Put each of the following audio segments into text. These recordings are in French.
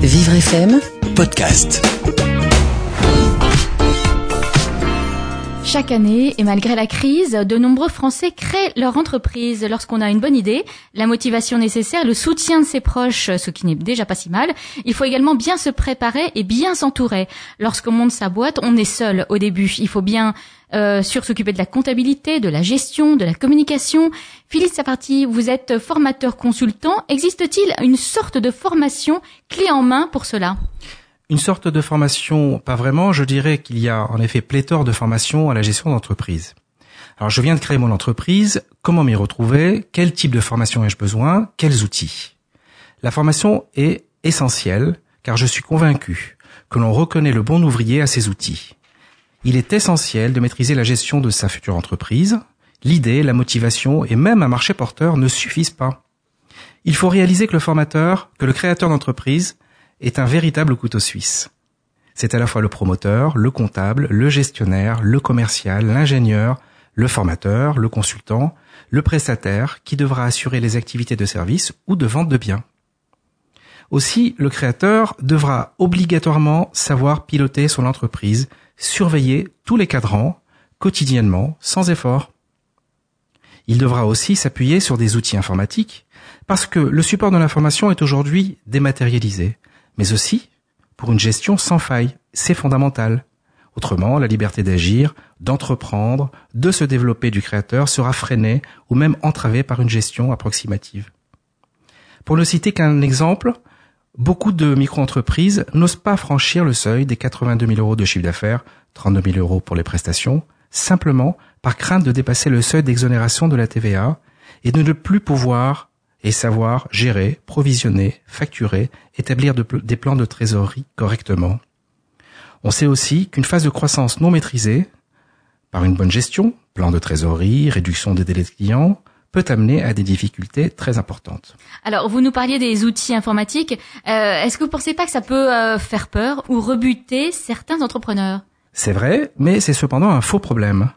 Vivre FM podcast. Chaque année, et malgré la crise, de nombreux Français créent leur entreprise lorsqu'on a une bonne idée, la motivation nécessaire, le soutien de ses proches, ce qui n'est déjà pas si mal. Il faut également bien se préparer et bien s'entourer. Lorsqu'on monte sa boîte, on est seul au début. Il faut bien euh, sur s'occuper de la comptabilité, de la gestion, de la communication. Philippe Saparti, vous êtes formateur consultant. Existe-t-il une sorte de formation clé en main pour cela? Une sorte de formation, pas vraiment, je dirais qu'il y a en effet pléthore de formations à la gestion d'entreprise. Alors je viens de créer mon entreprise, comment m'y retrouver, quel type de formation ai-je besoin, quels outils? La formation est essentielle car je suis convaincu que l'on reconnaît le bon ouvrier à ses outils. Il est essentiel de maîtriser la gestion de sa future entreprise. L'idée, la motivation et même un marché porteur ne suffisent pas. Il faut réaliser que le formateur, que le créateur d'entreprise est un véritable couteau suisse. C'est à la fois le promoteur, le comptable, le gestionnaire, le commercial, l'ingénieur, le formateur, le consultant, le prestataire qui devra assurer les activités de service ou de vente de biens. Aussi, le créateur devra obligatoirement savoir piloter son entreprise, surveiller tous les cadrans, quotidiennement, sans effort. Il devra aussi s'appuyer sur des outils informatiques, parce que le support de l'information est aujourd'hui dématérialisé mais aussi pour une gestion sans faille. C'est fondamental. Autrement, la liberté d'agir, d'entreprendre, de se développer du créateur sera freinée ou même entravée par une gestion approximative. Pour ne citer qu'un exemple, beaucoup de micro-entreprises n'osent pas franchir le seuil des 82 000 euros de chiffre d'affaires, 32 000 euros pour les prestations, simplement par crainte de dépasser le seuil d'exonération de la TVA et de ne plus pouvoir et savoir gérer, provisionner, facturer, établir des plans de trésorerie correctement. On sait aussi qu'une phase de croissance non maîtrisée, par une bonne gestion, plan de trésorerie, réduction des délais de clients, peut amener à des difficultés très importantes. Alors, vous nous parliez des outils informatiques. Euh, est-ce que vous ne pensez pas que ça peut euh, faire peur ou rebuter certains entrepreneurs? C'est vrai, mais c'est cependant un faux problème.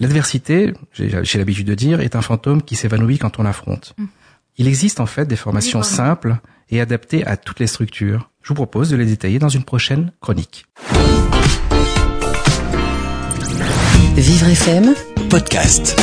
L'adversité, j'ai l'habitude de dire, est un fantôme qui s'évanouit quand on l'affronte. Hum. Il existe en fait des formations simples et adaptées à toutes les structures. Je vous propose de les détailler dans une prochaine chronique. Vivre FM podcast.